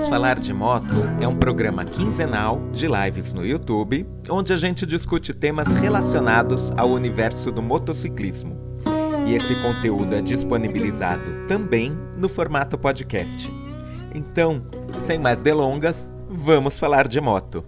Vamos Falar de Moto é um programa quinzenal de lives no YouTube, onde a gente discute temas relacionados ao universo do motociclismo. E esse conteúdo é disponibilizado também no formato podcast. Então, sem mais delongas, vamos falar de moto.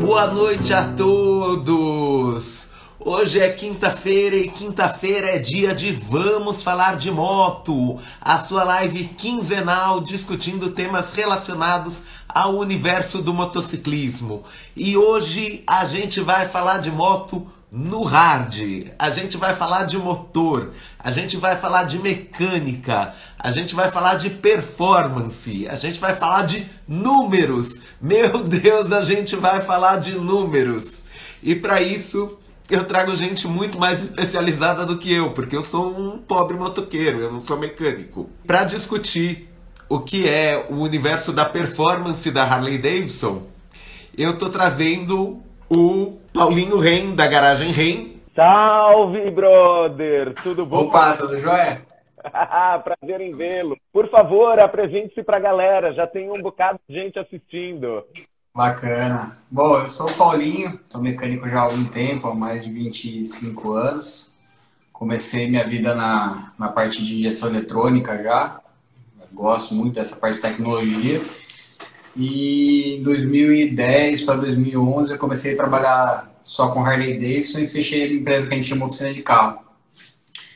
Boa noite a todos! Hoje é quinta-feira e quinta-feira é dia de Vamos Falar de Moto, a sua live quinzenal discutindo temas relacionados ao universo do motociclismo. E hoje a gente vai falar de moto no hard. A gente vai falar de motor, a gente vai falar de mecânica, a gente vai falar de performance, a gente vai falar de números. Meu Deus, a gente vai falar de números. E para isso, eu trago gente muito mais especializada do que eu, porque eu sou um pobre motoqueiro, eu não sou mecânico. Para discutir o que é o universo da performance da Harley Davidson, eu tô trazendo o Paulinho Ren, da Garagem Ren. Salve, brother! Tudo bom? Opa, tudo jóia? Prazer em vê-lo. Por favor, apresente-se pra galera, já tem um bocado de gente assistindo. Bacana. Bom, eu sou o Paulinho, sou mecânico já há algum tempo, há mais de 25 anos. Comecei minha vida na, na parte de injeção eletrônica já. Gosto muito dessa parte de tecnologia. E em 2010 para 2011 eu comecei a trabalhar só com Harley Davidson e fechei a empresa que a gente chama oficina de carro.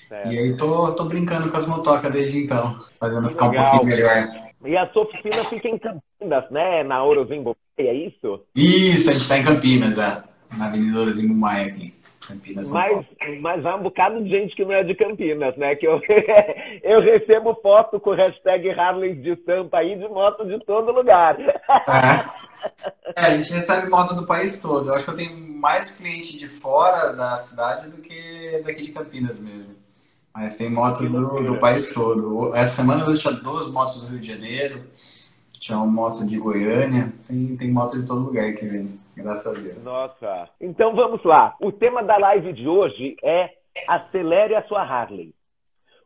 Certo. E aí tô, tô brincando com as motocas desde então, fazendo ficar Legal. um pouquinho melhor. E a sua oficina fica em Campinas, né? Na Orozimbo, é isso? Isso, a gente está em Campinas, é. Na Avenida Orozimbo Maia aqui. Campinas, mas, mas há um bocado de gente que não é de Campinas, né? Que eu, eu recebo foto com hashtag Harley de Sampa aí de moto de todo lugar. É. é. a gente recebe moto do país todo. Eu acho que eu tenho mais cliente de fora da cidade do que daqui de Campinas mesmo. Mas tem moto do, do país todo. Essa semana eu tinha duas motos do Rio de Janeiro, tinha uma moto de Goiânia, tem, tem moto de todo lugar que vem, graças a Deus. Nossa. Então vamos lá. O tema da live de hoje é acelere a sua Harley.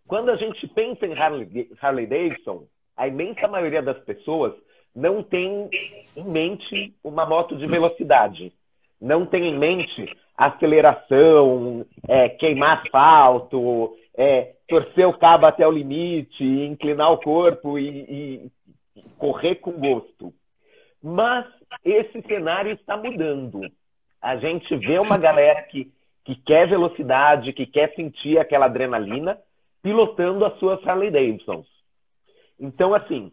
Quando a gente pensa em Harley, Harley Davidson, a imensa maioria das pessoas não tem em mente uma moto de velocidade. Não tem em mente aceleração, é, queimar asfalto, é, torcer o cabo até o limite, inclinar o corpo e, e correr com gosto. Mas esse cenário está mudando. A gente vê uma galera que, que quer velocidade, que quer sentir aquela adrenalina, pilotando as suas Harley Davidsons. Então, assim,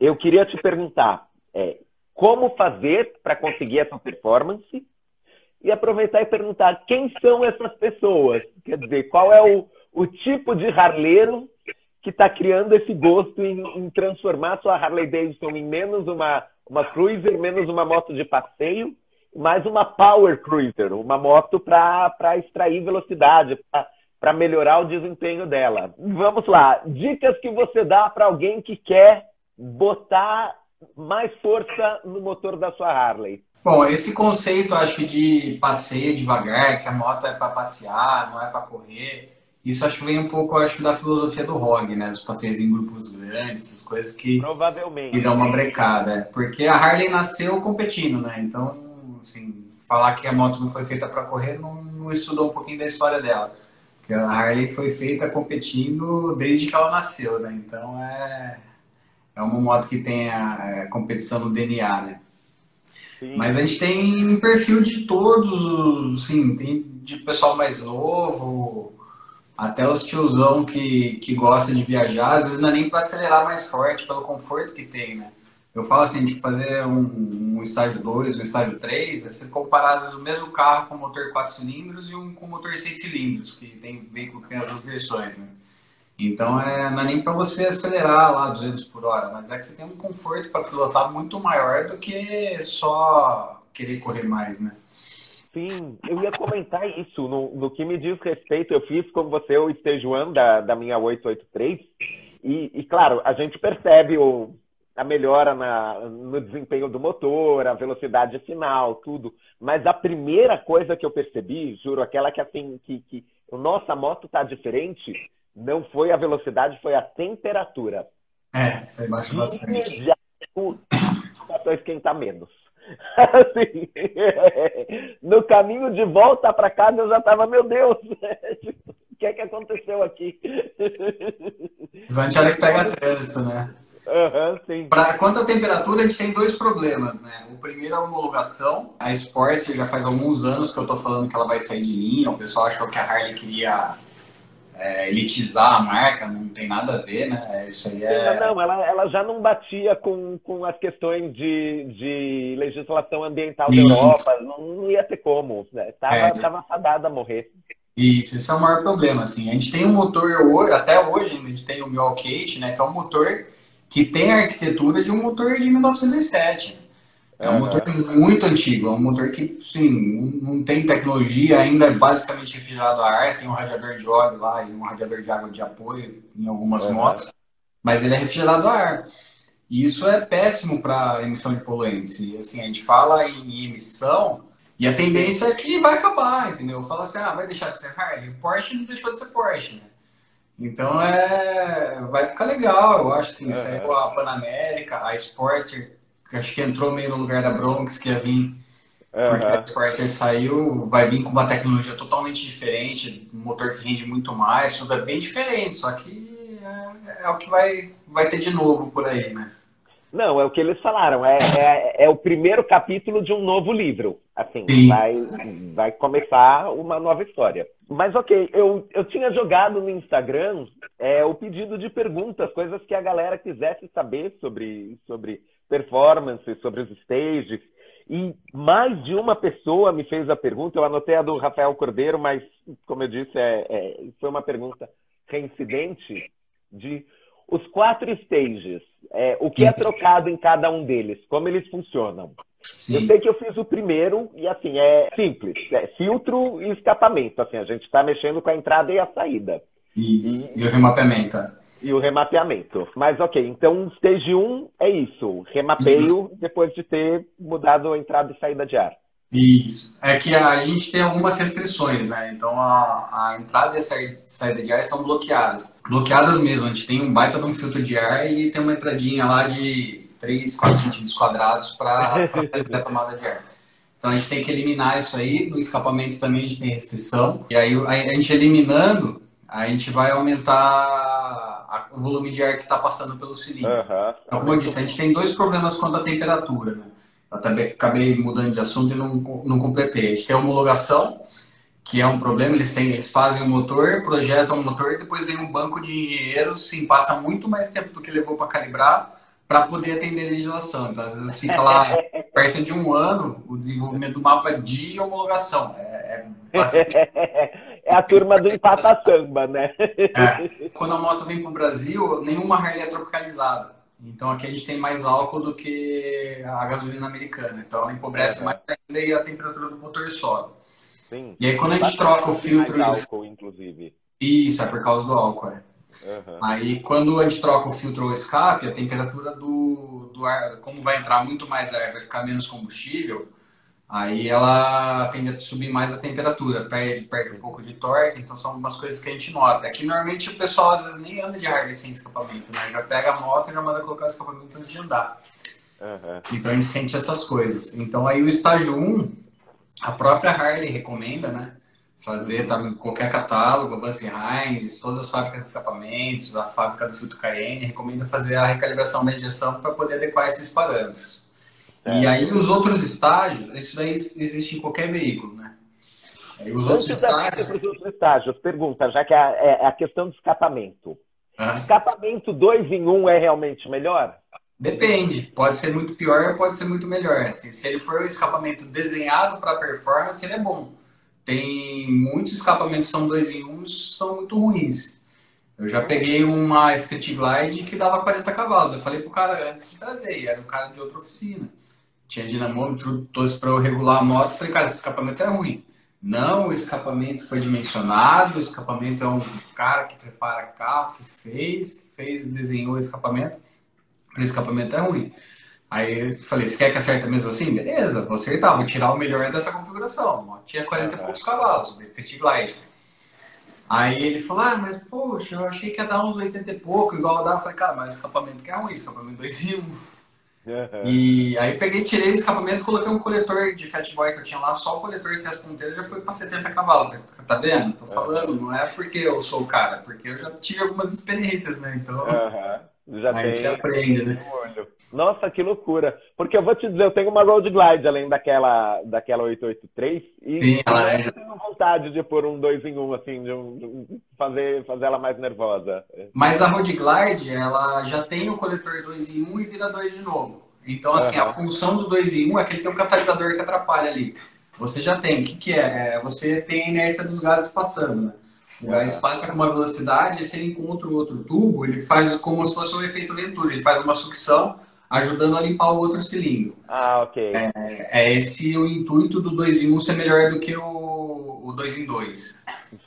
eu queria te perguntar é, como fazer para conseguir essa performance e aproveitar e perguntar quem são essas pessoas. Quer dizer, qual é o, o tipo de harleiro que está criando esse gosto em, em, transformar sua Harley Davidson em menos uma, uma cruiser, menos uma moto de passeio, mais uma power cruiser, uma moto para extrair velocidade, para melhorar o desempenho dela. Vamos lá, dicas que você dá para alguém que quer botar mais força no motor da sua Harley. Bom, esse conceito, acho que de passeio devagar, que a moto é para passear, não é para correr, isso acho que vem um pouco, acho da filosofia do ROG, né? Dos passeios em grupos grandes, essas coisas que, Provavelmente. que dão uma brecada. Porque a Harley nasceu competindo, né? Então, assim, falar que a moto não foi feita para correr não, não, estudou um pouquinho da história dela. Porque a Harley foi feita competindo desde que ela nasceu, né? Então é, é uma moto que tem a, a é, competição no DNA, né? Sim. Mas a gente tem perfil de todos, assim, tem de pessoal mais novo, até os tiozão que, que gosta de viajar, às vezes não é nem para acelerar mais forte, pelo conforto que tem, né? Eu falo assim, de fazer um, um estágio 2, um estágio 3, é você comparar às vezes o mesmo carro com motor 4 cilindros e um com motor 6 cilindros, que tem veículo que tem as duas versões, né? Então é, não é nem para você acelerar lá 200 por hora, mas é que você tem um conforto para pilotar muito maior do que só querer correr mais, né? Sim, eu ia comentar isso. No, no que me diz respeito, eu fiz como você o Stage One da, da minha 883. E, e, claro, a gente percebe o, a melhora na, no desempenho do motor, a velocidade final, tudo. Mas a primeira coisa que eu percebi, juro, aquela que assim, que, que nossa moto tá diferente, não foi a velocidade, foi a temperatura. É, aí baixa bastante. Imediato, passou a esquentar menos. Assim, no caminho de volta para casa eu já tava, meu Deus, o que é que aconteceu aqui? Que pega trânsito, né? Uhum, sim. Pra, quanto à temperatura, a gente tem dois problemas, né? O primeiro é a homologação. A Sports já faz alguns anos que eu tô falando que ela vai sair de linha. O pessoal achou que a Harley queria é, elitizar a marca, não tem nada a ver, né? É, isso aí é... Não, ela, ela já não batia com, com as questões de, de legislação ambiental da Europa, não, não, ia ter como, né? Tava, é. tava fadada a morrer. Isso, esse é o maior problema, assim. A gente tem um motor, até hoje, a gente tem o Milwaukee, né? Que é um motor que tem a arquitetura de um motor de 1907. É um motor muito antigo, é um motor que, sim, não tem tecnologia, ainda é basicamente refrigerado a ar, tem um radiador de óleo lá e um radiador de água de apoio em algumas uhum. motos, mas ele é refrigerado a ar. E isso é péssimo para emissão de poluentes. E assim, a gente fala em emissão e a tendência é que vai acabar, entendeu? Fala assim, ah, vai deixar de ser Harley. O Porsche não deixou de ser Porsche, né? Então é, vai ficar legal, eu acho assim, saiu a Panamérica, a Sportster, acho que entrou meio no lugar da Bronx, que ia vir, porque a Sportster saiu, vai vir com uma tecnologia totalmente diferente, um motor que rende muito mais, tudo é bem diferente, só que é, é o que vai, vai ter de novo por aí, né? Não, é o que eles falaram. É, é, é, o primeiro capítulo de um novo livro. Assim, vai, vai começar uma nova história. Mas ok, eu, eu tinha jogado no Instagram é, o pedido de perguntas, coisas que a galera quisesse saber sobre, sobre performance, sobre os stages. E mais de uma pessoa me fez a pergunta. Eu anotei a do Rafael Cordeiro, mas, como eu disse, é, é foi uma pergunta reincidente de os quatro stages, é, o que é trocado em cada um deles, como eles funcionam. Sim. Eu sei que eu fiz o primeiro e assim, é simples, é filtro e escapamento, assim, a gente está mexendo com a entrada e a saída. Isso. E, e o remapeamento. E o remapeamento. Mas ok, então stage 1 é isso, remapeio depois de ter mudado a entrada e saída de ar. Isso. É que a gente tem algumas restrições, né? Então a, a entrada e a saída de ar são bloqueadas. Bloqueadas mesmo. A gente tem um baita de um filtro de ar e tem uma entradinha lá de 3, 4 centímetros quadrados para a tomada de ar. Então a gente tem que eliminar isso aí. No escapamento também a gente tem restrição. E aí a gente eliminando, a gente vai aumentar o volume de ar que está passando pelo cilindro. Uhum. Então, como eu disse, a gente tem dois problemas quanto à temperatura, né? Até acabei mudando de assunto e não, não completei. A gente tem a homologação, que é um problema. Eles, têm, eles fazem o motor, projetam o motor e depois vem um banco de engenheiros, sim, passa muito mais tempo do que levou para calibrar para poder atender a legislação. Então, às vezes fica lá perto de um ano o desenvolvimento do mapa de homologação. É, é, bastante... é a turma do empata samba, né? É. Quando a moto vem para o Brasil, nenhuma Harley é tropicalizada. Então aqui a gente tem mais álcool do que a gasolina americana. Então ela empobrece é, mais ainda e a temperatura do motor sobe. Sim. E aí quando a gente troca o filtro. Mais álcool, inclusive. Isso, é por causa do álcool, é. Uhum. Aí quando a gente troca o filtro ou escape, a temperatura do, do ar, como vai entrar muito mais ar, vai ficar menos combustível, Aí ela tende a subir mais a temperatura, perde, perde um pouco de torque, então são algumas coisas que a gente nota. É que normalmente o pessoal às vezes nem anda de Harley sem escapamento, né? Já pega a moto e já manda colocar o escapamento antes de andar. Uhum. Então a gente sente essas coisas. Então aí o estágio 1, a própria Harley recomenda, né? Fazer tá, qualquer catálogo, Vance Hines, todas as fábricas de escapamentos, a fábrica do filtro Cayenne, recomenda fazer a recalibração da injeção para poder adequar esses parâmetros. É. E aí os outros estágios, isso daí existe em qualquer veículo, né? Os outros estágios... Os outros estágios, pergunta, já que é, é, a questão do escapamento. Uhum. Escapamento 2 em 1 um é realmente melhor? Depende. Pode ser muito pior ou pode ser muito melhor. Assim, se ele for um escapamento desenhado para performance, ele é bom. Tem muitos escapamentos que são 2 em 1 um, são muito ruins. Eu já peguei uma Street Glide que dava 40 cavalos. Eu falei pro cara antes de trazer, era um cara de outra oficina tinha dinamômetro, todos para eu regular a moto. Falei, cara, esse escapamento é ruim. Não, o escapamento foi dimensionado, o escapamento é um cara que prepara carro, que fez, que fez, desenhou o escapamento. O escapamento é ruim. Aí eu falei, você quer que acerte mesmo assim? Beleza, vou acertar, vou tirar o melhor dessa configuração. A moto tinha 40 e poucos cavalos, o Street Glide. Aí ele falou, ah, mas poxa, eu achei que ia dar uns 80 e pouco, igual dava. Eu falei, cara, mas escapamento que é ruim, escapamento 2 e 1. Uhum. E aí peguei, tirei o escapamento, coloquei um coletor de Fat Boy que eu tinha lá, só o coletor e as ponteiras já foi para 70 cavalos. Tá vendo? Tô falando, uhum. não é porque eu sou o cara, porque eu já tive algumas experiências, né? Então. Uhum. Já a gente aprende, né? Nossa, que loucura. Porque eu vou te dizer, eu tenho uma Road Glide além daquela, daquela 883 e Sim, ela é. eu tenho vontade de pôr um 2 em 1, um, assim, de, um, de fazer, fazer ela mais nervosa. Mas a Road Glide, ela já tem o coletor 2 em 1 um e vira 2 de novo. Então, assim, uhum. a função do 2 em 1 um é que ele tem um catalisador que atrapalha ali. Você já tem. O que, que é? é você tem a inércia dos gases passando, né? O gás passa com uma velocidade e se ele encontra o outro tubo, ele faz como se fosse um efeito Venturi. Ele faz uma sucção ajudando a limpar o outro cilindro. Ah, ok. É, é esse o intuito do 2 em 1 um ser melhor do que o, o 2 em 2.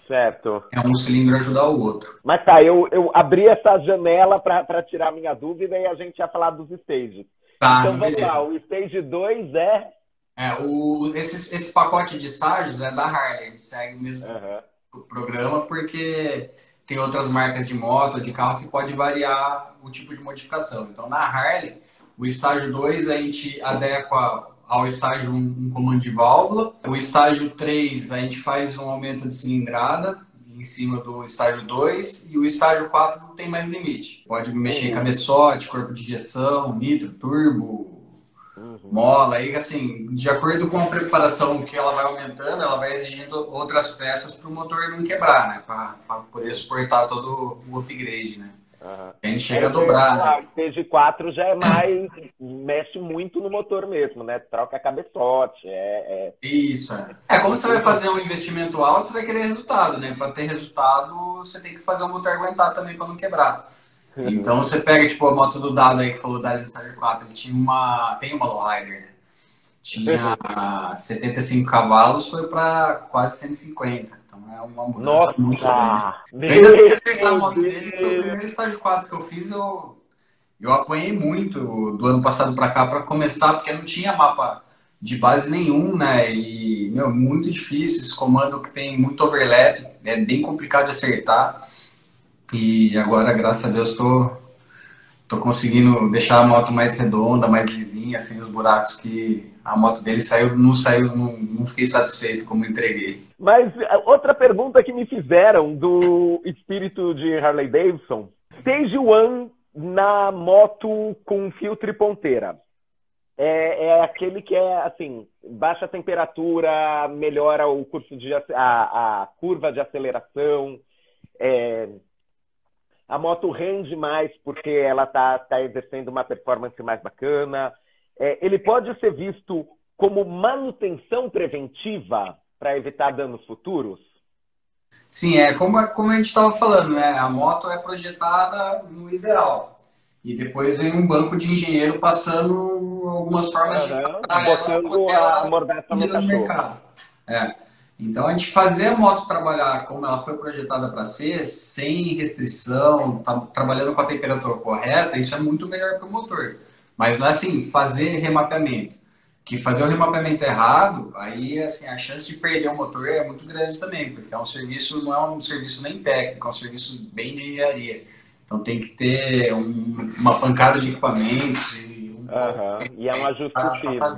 Certo. É um cilindro ajudar o outro. Mas tá, eu, eu abri essa janela para tirar minha dúvida e a gente ia falar dos stages. Tá, então vamos beleza. lá, o stage 2 é. É, o, esse, esse pacote de estágios é da Harley, ele segue o mesmo uhum. programa, porque tem outras marcas de moto, de carro que pode variar o tipo de modificação. Então na Harley o estágio 2 a gente adequa ao estágio 1 um, um comando de válvula. O estágio 3 a gente faz um aumento de cilindrada em cima do estágio 2 e o estágio 4 não tem mais limite. Pode mexer em cabeçote, corpo de injeção, nitro, turbo, uhum. mola. Aí, assim, de acordo com a preparação que ela vai aumentando, ela vai exigindo outras peças para o motor não quebrar, né? Para poder suportar todo o upgrade, né? Uhum. A gente chega a dobrar. Né? O stage 4 já é mais. mexe muito no motor mesmo, né? Troca cabeçote. É, é... Isso, é. É, como você vai fazer um investimento alto, você vai querer resultado, né? Para ter resultado, você tem que fazer o motor aguentar também para não quebrar. Uhum. Então você pega, tipo, a moto do Dado aí que falou da Stage 4, ele tinha uma. Tem uma lowrider, né? Tinha 75 cavalos, foi para quase 150. É uma mudança Nossa, muito grande. Eu ainda acertar a moto dele, foi o primeiro estágio 4 que eu fiz, eu, eu apanhei muito do ano passado para cá para começar, porque não tinha mapa de base nenhum, né? E, meu, muito difícil, esse comando que tem muito overlap, é bem complicado de acertar. E agora, graças a Deus, tô, tô conseguindo deixar a moto mais redonda, mais lisinha, sem os buracos que a moto dele saiu, não saiu, não, não fiquei satisfeito como entreguei. Mas outra pergunta que me fizeram do espírito de Harley Davidson, Stage One na moto com filtro e ponteira. É, é, aquele que é assim, baixa temperatura, melhora o curso de a, a curva de aceleração, é, a moto rende mais porque ela está tá exercendo uma performance mais bacana. É, ele pode ser visto como manutenção preventiva para evitar danos futuros? Sim, é como, como a gente estava falando, né? A moto é projetada no ideal. E depois vem um banco de engenheiro passando algumas formas é, de botando a mordaça no mercado. É. Então a gente fazer a moto trabalhar como ela foi projetada para ser, sem restrição, tá, trabalhando com a temperatura correta, isso é muito melhor para o motor. Mas não é assim, fazer remapeamento que fazer o remapeamento errado, aí assim, a chance de perder o motor é muito grande também, porque é um serviço, não é um serviço nem técnico, é um serviço bem de engenharia. Então tem que ter um, uma pancada de equipamentos e, um uhum. e é um fino. Pra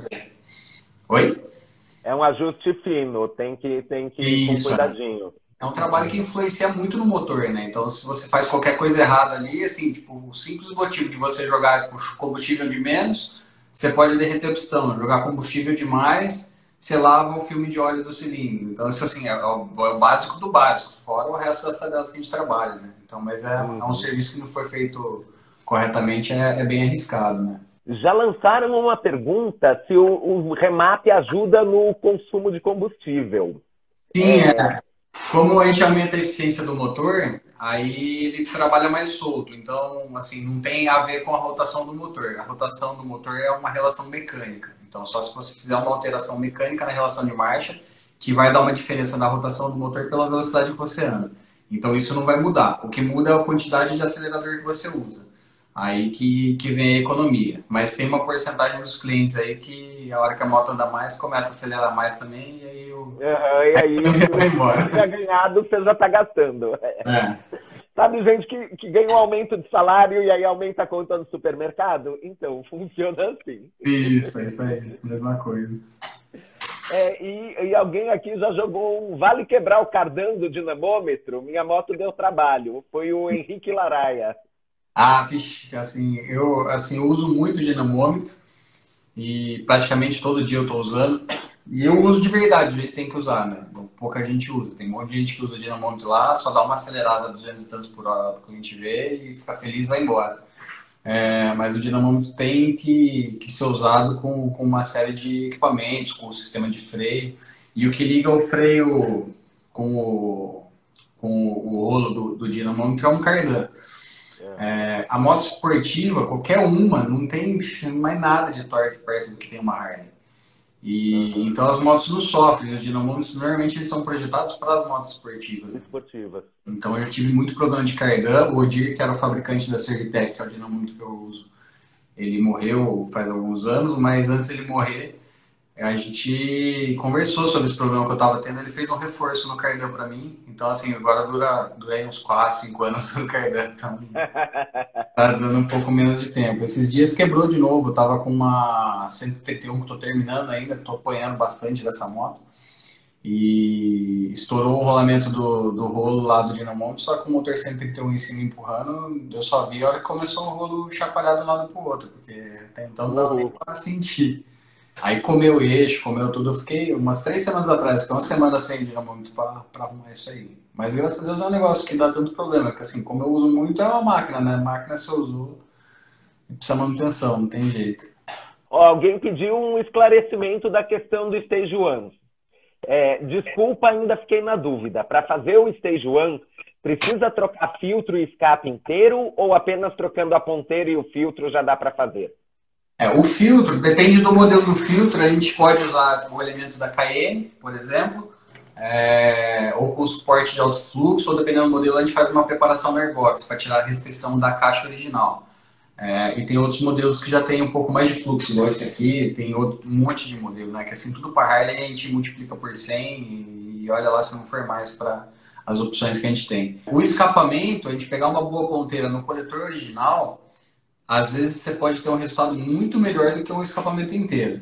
Oi? É um ajuste fino, tem que, tem que ir com cuidadinho. É um trabalho que influencia muito no motor, né? Então, se você faz qualquer coisa errada ali, assim, tipo, o simples motivo de você jogar combustível de menos, você pode derreter o pistão, jogar combustível demais, você lava o filme de óleo do cilindro. Então, isso assim, é o, é o básico do básico, fora o resto das tabelas que a gente trabalha, né? Então, mas é, uhum. é um serviço que não foi feito corretamente, é, é, bem arriscado, né? Já lançaram uma pergunta se o, o remate ajuda no consumo de combustível. Sim, é. é. Como a gente aumenta a eficiência do motor, aí ele trabalha mais solto. Então, assim, não tem a ver com a rotação do motor. A rotação do motor é uma relação mecânica. Então, só se você fizer uma alteração mecânica na relação de marcha, que vai dar uma diferença na rotação do motor pela velocidade que você anda. Então, isso não vai mudar. O que muda é a quantidade de acelerador que você usa. Aí que, que vem a economia. Mas tem uma porcentagem dos clientes aí que a hora que a moto anda mais, começa a acelerar mais também, e aí o. Uhum, e aí, vai embora. Se ganhado, você já está gastando. É. Sabe gente que, que ganha um aumento de salário e aí aumenta a conta no supermercado? Então, funciona assim. Isso, é isso aí, mesma coisa. É, e, e, alguém aqui já jogou um vale quebrar o cardan do dinamômetro. Minha moto deu trabalho. Foi o Henrique Laraia. Ah, vixe, assim, eu assim, uso muito dinamômetro e praticamente todo dia eu estou usando. E eu uso de verdade, do jeito que tem que usar, né? Pouca gente usa. Tem um monte de gente que usa o dinamômetro lá, só dá uma acelerada 200 e tantos por hora que a gente vê e fica feliz e vai embora. É, mas o dinamômetro tem que, que ser usado com, com uma série de equipamentos, com o sistema de freio. E o que liga o freio com o, com o rolo do, do dinamômetro é um cardan. É, a moto esportiva, qualquer uma, não tem mais nada de torque perto do que tem uma Harley. E, uhum. Então as motos não sofrem, os dinamômetros normalmente eles são projetados para as motos esportivas. Esportivas. Então eu tive muito problema de cardan. O Odir, que era o fabricante da Servitec, que é o dinamômetro que eu uso, ele morreu faz alguns anos, mas antes ele morrer, a gente conversou sobre esse problema que eu estava tendo. Ele fez um reforço no cardan para mim. Então, assim, agora dura, dura uns 4, 5 anos no cardan. Então, tá dando um pouco menos de tempo. Esses dias quebrou de novo. Eu tava com uma 131 que estou terminando ainda. Estou apanhando bastante dessa moto. E estourou o rolamento do, do rolo lá do dinamômetro, só com o motor 131 em cima empurrando. Eu só vi a hora que começou o rolo chacoalhar de um lado pro outro, porque até então não dava nem pra sentir. Aí comeu eixo, comeu tudo. Eu fiquei umas três semanas atrás, fiquei uma semana sem dinamômetro para arrumar isso aí. Mas graças a Deus é um negócio que dá tanto problema, que assim, como eu uso muito, é uma máquina, né? A máquina se eu uso, precisa manutenção, não tem jeito. alguém pediu um esclarecimento da questão do Stage One. É, desculpa, ainda fiquei na dúvida. Para fazer o Stage One, precisa trocar filtro e escape inteiro ou apenas trocando a ponteira e o filtro já dá para fazer? É, o filtro, depende do modelo do filtro, a gente pode usar o elemento da KN, por exemplo, é, ou com suporte de alto fluxo, ou dependendo do modelo, a gente faz uma preparação no airbox para tirar a restrição da caixa original. É, e tem outros modelos que já tem um pouco mais de fluxo, igual esse aqui, tem outro, um monte de modelo, né? Que assim, tudo para Harley a gente multiplica por 100 e, e olha lá se não for mais para as opções que a gente tem. O escapamento, a gente pegar uma boa ponteira no coletor original, às vezes você pode ter um resultado muito melhor do que um escapamento inteiro.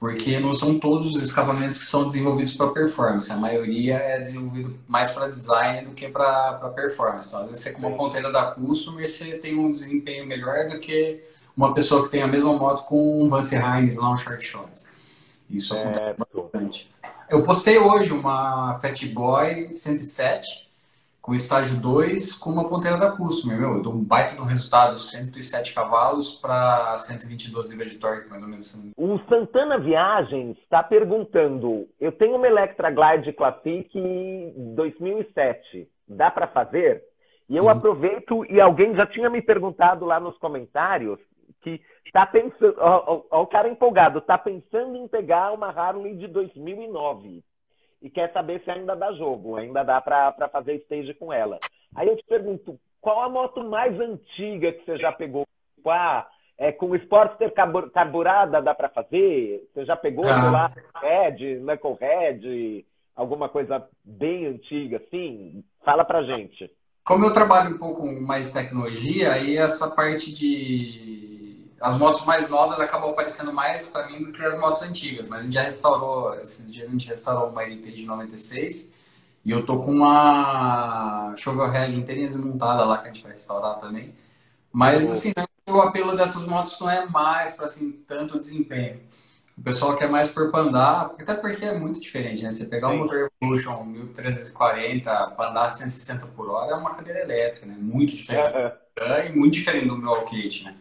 Porque não são todos os escapamentos que são desenvolvidos para performance. A maioria é desenvolvido mais para design do que para performance. Então, às vezes, você com uma ponteira da Customer, você tem um desempenho melhor do que uma pessoa que tem a mesma moto com um Vance Hines lá, um short shorts. Isso acontece é, bastante. Eu postei hoje uma Fat Boy 107 com estágio 2 com uma ponteira da Customer. Meu, eu dou um baita um resultado, 107 cavalos para 122 libras de torque, mais ou menos. O Santana Viagens está perguntando, eu tenho uma Electra Glide Classic 2007, dá para fazer? E eu aproveito, e alguém já tinha me perguntado lá nos comentários, que está pensando, ó, ó, ó, o cara empolgado, está pensando em pegar uma Harley de 2009 e quer saber se ainda dá jogo, ainda dá para fazer stage com ela. Aí eu te pergunto, qual a moto mais antiga que você já pegou? Tipo, ah, é, com o Sportster carburada dá para fazer? Você já pegou, ah. sei lá, Red, Knucklehead, alguma coisa bem antiga assim? Fala pra gente. Como eu trabalho um pouco mais tecnologia, aí essa parte de as motos mais novas acabam aparecendo mais para mim do que as motos antigas, mas a gente já restaurou, esses dias a gente restaurou uma Heritage 96 e eu tô com uma Shovelhead inteirinha desmontada lá que a gente vai restaurar também. Mas assim, né, o apelo dessas motos não é mais para assim, tanto desempenho. O pessoal quer mais por andar, até porque é muito diferente, né? Você pegar um motor Evolution 1340 para andar 160 por hora é uma cadeira elétrica, né? Muito diferente. É, é. E muito diferente do meu Alkate, né?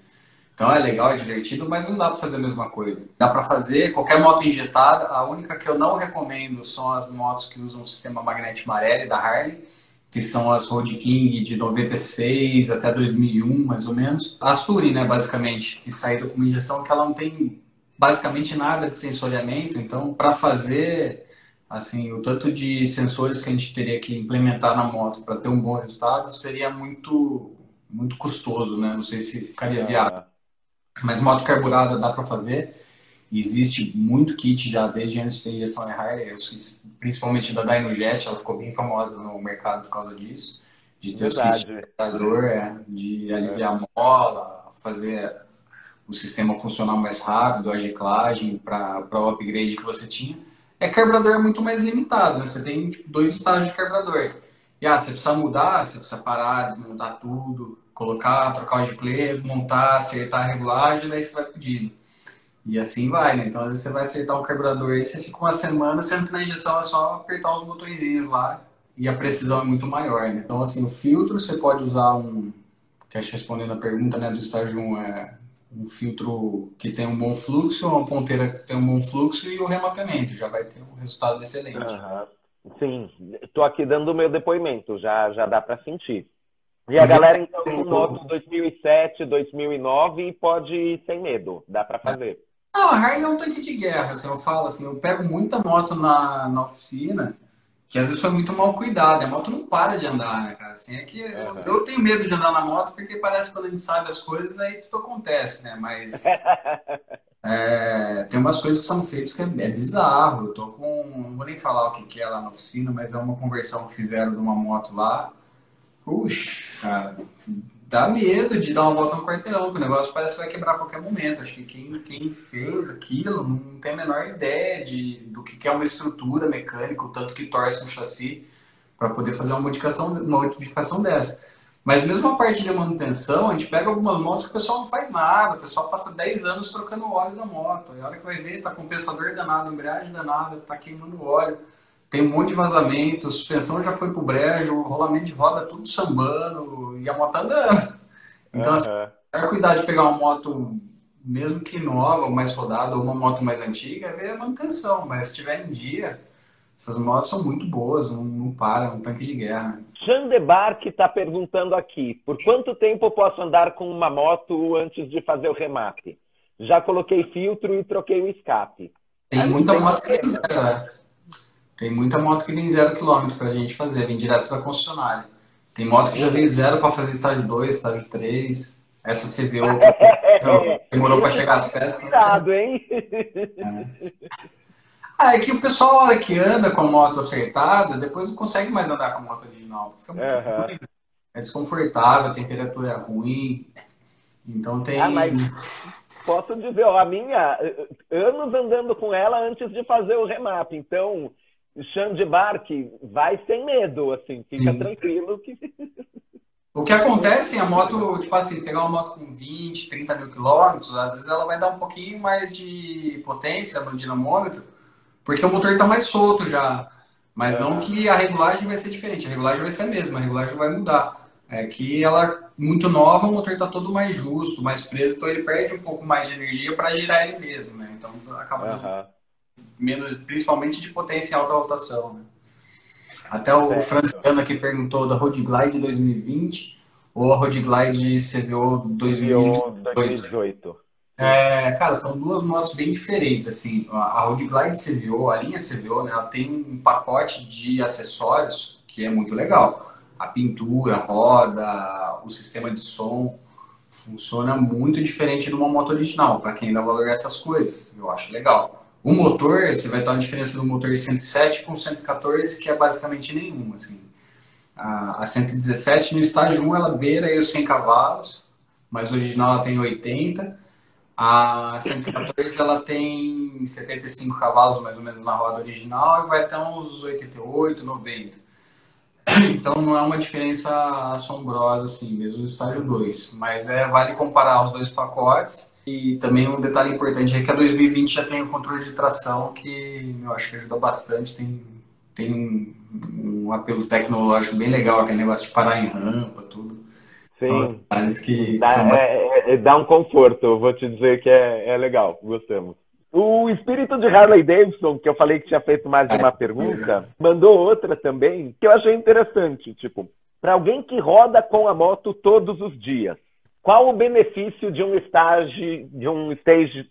Então é legal, é divertido, mas não dá para fazer a mesma coisa. Dá para fazer qualquer moto injetada. A única que eu não recomendo são as motos que usam o sistema Magnete Marelli da Harley, que são as Road King de 96 até 2001, mais ou menos. As Touring, né, basicamente, que saíram com uma injeção que ela não tem basicamente nada de sensoriamento. Então, para fazer assim o tanto de sensores que a gente teria que implementar na moto para ter um bom resultado seria muito muito custoso, né? Não sei se ficaria viável. Mas moto carburada dá para fazer. Existe muito kit já desde antes da injeção em Harley, principalmente da Dynojet, ela ficou bem famosa no mercado por causa disso. De ter Verdade. o carburador, é, de aliviar a mola, fazer o sistema funcionar mais rápido, a reciclagem para o upgrade que você tinha. É carburador muito mais limitado, né? Você tem tipo, dois estágios de carburador. E ah, você precisa mudar, você precisa parar, desmontar tudo, colocar, trocar o giclê, montar, acertar a regulagem, daí você vai pedindo. E assim vai, né? Então, às vezes você vai acertar um carburador aí, você fica uma semana, sendo que na injeção é só apertar os botõezinhos lá e a precisão é muito maior, né? Então, assim, o filtro você pode usar um, que acho respondendo a pergunta, né, do estágio 1, é um filtro que tem um bom fluxo, uma ponteira que tem um bom fluxo e o remapeamento, já vai ter um resultado excelente. Uhum. Sim, estou aqui dando o meu depoimento, já, já dá para sentir. E a galera, então, com moto 2007, 2009, pode ir sem medo, dá para fazer. Não, a Harley é um tanque de guerra, assim, eu falo assim, eu pego muita moto na, na oficina, que às vezes foi muito mal cuidado, a moto não para de andar, né, cara? Assim, é que eu, eu, tenho medo de andar na moto, porque parece que quando a gente sabe as coisas, aí tudo acontece, né? Mas é, tem umas coisas que são feitas que é, é, bizarro. Eu tô com, não vou nem falar o que, que é lá na oficina, mas é uma conversão que fizeram de uma moto lá. Puxa, cara, dá medo de dar uma volta no quarteirão, que o negócio parece que vai quebrar a qualquer momento. Acho que quem, quem fez aquilo não tem a menor ideia de, do que é uma estrutura mecânica, o tanto que torce um chassi para poder fazer uma modificação, uma modificação dessa. Mas mesmo a parte de manutenção, a gente pega algumas motos que o pessoal não faz nada, o pessoal passa 10 anos trocando o óleo da moto. E a hora que vai ver, tá compensador danado, embreagem danada, tá queimando óleo tem um monte de vazamento, a suspensão já foi pro brejo, o rolamento de roda tudo sambando e a moto andando. Então, uhum. assim, é cuidar de pegar uma moto, mesmo que nova, mais rodada, ou uma moto mais antiga, é ver a manutenção. Mas se tiver em dia, essas motos são muito boas, não, não param, é um tanque de guerra. Jandebar que está perguntando aqui, por quanto tempo eu posso andar com uma moto antes de fazer o remate? Já coloquei filtro e troquei o escape. Tem muita moto que tem zero, tem muita moto que vem zero quilômetro pra gente fazer, vem direto da concessionária. Tem moto que já veio zero para fazer estágio 2, estágio 3. Essa CVO demorou para chegar às peças. Cuidado, hein? É. Ah, é que o pessoal, hora que anda com a moto acertada, depois não consegue mais andar com a moto original. Fica muito uhum. ruim. É desconfortável, a temperatura é ruim. Então tem. Ah, mas posso dizer, ó, a minha, anos andando com ela antes de fazer o remap. Então, chão de barque, vai sem medo, assim, fica Sim. tranquilo que. O que acontece, a moto, tipo assim, pegar uma moto com 20, 30 mil quilômetros, às vezes ela vai dar um pouquinho mais de potência no dinamômetro, porque o motor está mais solto já. Mas é. não que a regulagem vai ser diferente, a regulagem vai ser a mesma, a regulagem vai mudar. É que ela, muito nova, o motor está todo mais justo, mais preso, então ele perde um pouco mais de energia para girar ele mesmo, né? Então acaba menos, principalmente de potência em alta rotação. Né? Até o é. Franciano aqui perguntou da Road Glide 2020 ou a Road Glide CVO 2018. É, cara, são duas motos bem diferentes, assim, a Road Glide CVO, a linha CVO, né, ela tem um pacote de acessórios que é muito legal. A pintura, a roda, o sistema de som, funciona muito diferente de uma moto original, para quem dá valor a essas coisas, eu acho legal. O motor, você vai ter uma diferença do motor 107 com 114, que é basicamente nenhuma. Assim. A, a 117 no estágio 1 ela beira aí os 100 cavalos, mas o original ela tem 80. A 114 ela tem 75 cavalos mais ou menos na roda original e vai até uns 88, 90. Então não é uma diferença assombrosa assim, mesmo no estágio 2. Mas é, vale comparar os dois pacotes e também um detalhe importante é que a 2020 já tem o controle de tração, que eu acho que ajuda bastante. Tem, tem um, um apelo tecnológico bem legal, aquele negócio de parar em rampa, tudo. Sim. Então, que dá, são... é, é, é, dá um conforto, vou te dizer que é, é legal, gostamos. O espírito de Harley Davidson, que eu falei que tinha feito mais de uma é. pergunta, mandou outra também, que eu achei interessante. Tipo, para alguém que roda com a moto todos os dias, qual o benefício de um estágio, de um stage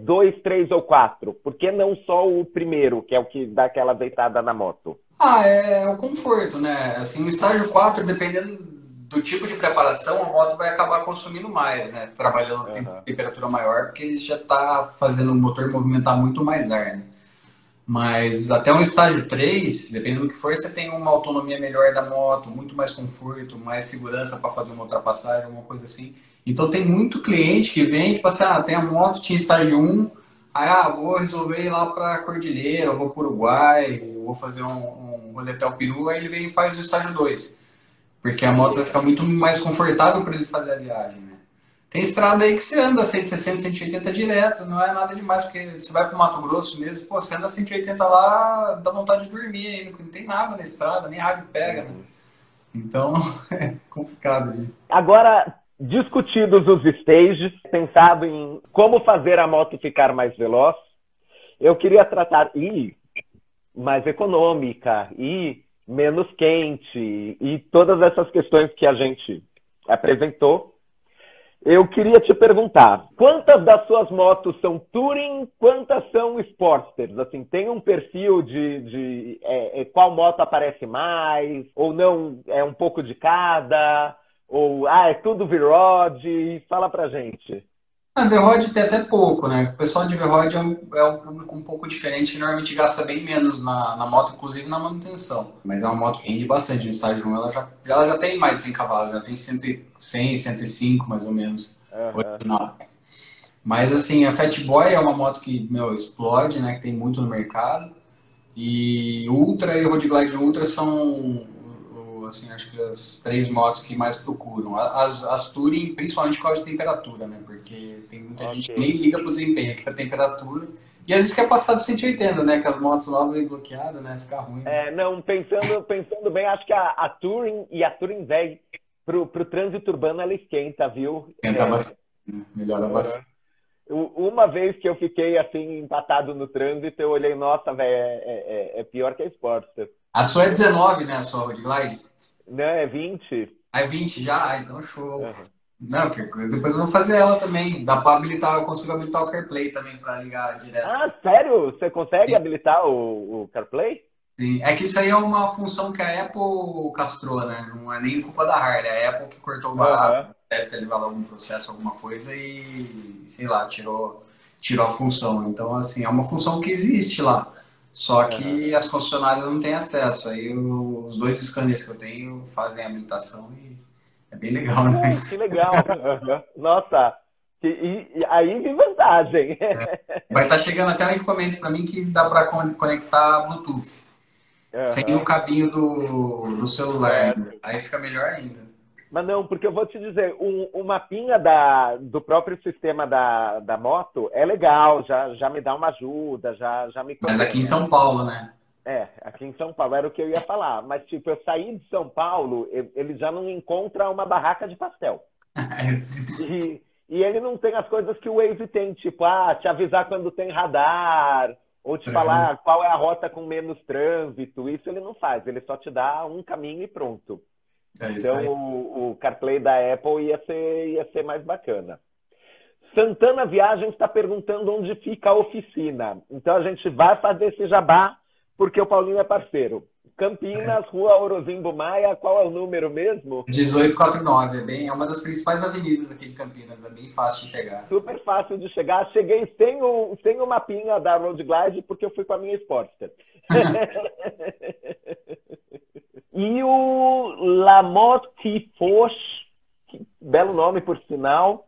2, é, 3 ou 4? Por que não só o primeiro, que é o que dá aquela deitada na moto? Ah, é o conforto, né? Assim, o estágio 4, dependendo do tipo de preparação, a moto vai acabar consumindo mais, né? Trabalhando uhum. temperatura maior, porque já está fazendo o motor movimentar muito mais ar, né? Mas até um estágio 3, dependendo do que for, você tem uma autonomia melhor da moto, muito mais conforto, mais segurança para fazer uma ultrapassagem, alguma coisa assim. Então tem muito cliente que vem, tipo assim, ah, tem a moto, tinha estágio 1, aí ah, vou resolver ir lá para a Cordilheira, vou para o Uruguai, vou fazer um, um rolê até o Peru, aí ele vem e faz o estágio 2. Porque a moto vai ficar muito mais confortável para ele fazer a viagem. Tem estrada aí que você anda 160, 180 direto, não é nada demais, porque você vai pro Mato Grosso mesmo, pô, você anda 180 lá, dá vontade de dormir aí, não tem nada na estrada, nem rádio pega, né? Então, é complicado. Gente. Agora, discutidos os stages, pensado em como fazer a moto ficar mais veloz, eu queria tratar e mais econômica e menos quente e todas essas questões que a gente apresentou eu queria te perguntar, quantas das suas motos são Touring, quantas são Sportsters? Assim, tem um perfil de, de é, é, qual moto aparece mais, ou não, é um pouco de cada, ou ah, é tudo V-Rod? Fala pra gente. A V-Rod tem até pouco, né? O pessoal de V-Rod é, um, é um público um pouco diferente, normalmente gasta bem menos na, na moto, inclusive na manutenção. Mas é uma moto que rende bastante no estágio 1. Ela já, ela já tem mais 100 cavalos, ela tem 100, 105 mais ou menos, uhum. Mas assim, a Fat Boy é uma moto que, meu, explode, né? Que tem muito no mercado. E Ultra e Road Glide Ultra são assim, acho que as três motos que mais procuram. As, as Touring, principalmente por causa de temperatura, né? Porque tem muita okay. gente que nem liga pro desempenho, que é a temperatura. E às vezes quer passar do 180, né? Que as motos novas vêm bloqueadas, né? Fica ruim. É, não, pensando, pensando bem, acho que a, a Touring e a Touring velho pro, pro trânsito urbano ela esquenta, viu? Esquenta é, bastante, né? melhora uhum. bastante. Uma vez que eu fiquei assim empatado no trânsito, eu olhei, nossa, velho, é, é, é, pior que a Sportster. A sua é 19, né? A sua Road Glide? Não, é 20. Ah, é 20 já? Ah, então show. Uhum. Não, depois eu vou fazer ela também. Dá pra habilitar, eu consigo habilitar o CarPlay também pra ligar direto. Ah, sério? Você consegue Sim. habilitar o, o CarPlay? Sim, é que isso aí é uma função que a Apple castrou, né? Não é nem culpa da Harley, é a Apple que cortou o barato, uhum. deve ter levado algum processo, alguma coisa e, sei lá, tirou, tirou a função. Então, assim, é uma função que existe lá. Só que as concessionárias não têm acesso. Aí os dois scanners que eu tenho fazem a habilitação e é bem legal, né? que legal. Nossa, e, e, aí vem vantagem. É. Vai estar tá chegando até um equipamento para mim que dá para conectar Bluetooth. Uhum. Sem o cabinho do, do celular. Aí fica melhor ainda. Mas não, porque eu vou te dizer, um, o mapinha da, do próprio sistema da, da moto é legal, já, já me dá uma ajuda, já, já me... Mas aqui em São Paulo, né? É, aqui em São Paulo era o que eu ia falar. Mas, tipo, eu saí de São Paulo, ele já não encontra uma barraca de pastel. e, e ele não tem as coisas que o Waze tem, tipo, ah, te avisar quando tem radar, ou te uhum. falar qual é a rota com menos trânsito. Isso ele não faz, ele só te dá um caminho e pronto. É então o, o, CarPlay da Apple ia ser, ia ser mais bacana. Santana Viagens está perguntando onde fica a oficina. Então a gente vai fazer esse jabá, porque o Paulinho é parceiro. Campinas, é. Rua Orozimbo Maia, qual é o número mesmo? 1849, é, bem, é uma das principais avenidas aqui de Campinas, é bem fácil de chegar. Super fácil de chegar. Cheguei sem o, sem o mapinha da Road Glide, porque eu fui com a minha Sportster. E o Lamotte Foch, belo nome por sinal,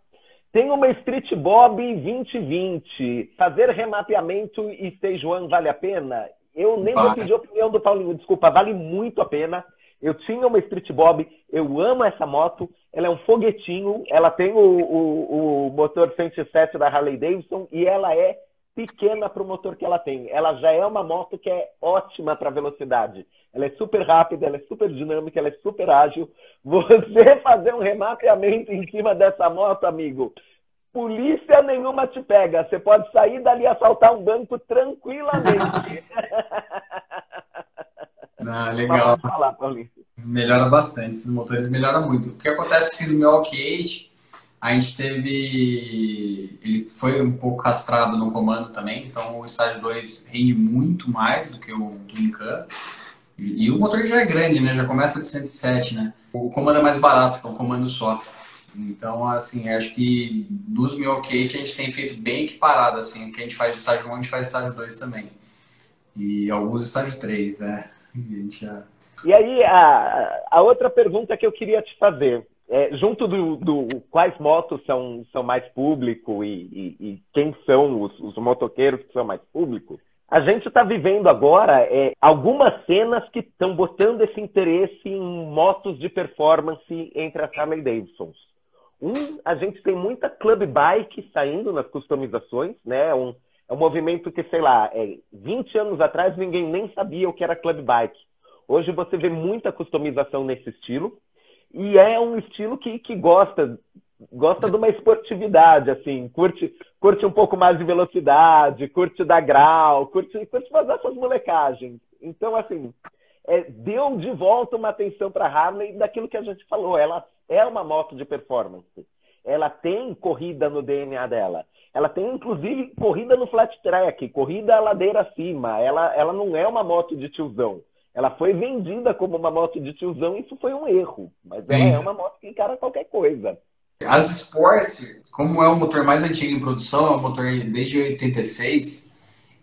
tem uma Street Bob 2020. Fazer remapeamento e One vale a pena? Eu nem vale. vou pedir a opinião do Paulinho, desculpa, vale muito a pena. Eu tinha uma Street Bob, eu amo essa moto, ela é um foguetinho, ela tem o, o, o motor 107 da Harley Davidson e ela é pequena para o motor que ela tem. Ela já é uma moto que é ótima para velocidade. Ela é super rápida, ela é super dinâmica, ela é super ágil. Você fazer um remapeamento em cima dessa moto, amigo, polícia nenhuma te pega. Você pode sair dali e assaltar um banco tranquilamente. Ah, legal. Falar, Melhora bastante, esses motores melhoram muito. O que acontece assim, no meu Alk8 a gente teve. Ele foi um pouco castrado no comando também, então o estágio 2 rende muito mais do que o Twincan. E o motor já é grande, né? Já começa de 107, né? O comando é mais barato, é um comando só. Então, assim, acho que dos mil Kate a gente tem feito bem equiparado, assim, o que a gente faz de estágio 1, a gente faz estágio 2 também. E alguns estágio 3, né? Já... E aí, a, a outra pergunta que eu queria te fazer, é, junto do, do, quais motos são, são mais público e, e, e quem são os, os, motoqueiros que são mais públicos, a gente está vivendo agora é, algumas cenas que estão botando esse interesse em motos de performance entre as Harley Davidsons. Um, a gente tem muita club bike saindo nas customizações, né? Um, é um movimento que, sei lá, é, 20 anos atrás ninguém nem sabia o que era club bike. Hoje você vê muita customização nesse estilo. E é um estilo que, que gosta gosta de uma esportividade, assim, curte, curte um pouco mais de velocidade, curte dar grau, curte, curte fazer essas molecagens. Então, assim, é, deu de volta uma atenção para a Harley daquilo que a gente falou. Ela é uma moto de performance. Ela tem corrida no DNA dela. Ela tem, inclusive, corrida no flat track, corrida ladeira acima. Ela, ela não é uma moto de tiozão. Ela foi vendida como uma moto de tiozão e isso foi um erro. Mas Sim. ela é uma moto que encara qualquer coisa. As Sports, como é o motor mais antigo em produção, é um motor desde 86,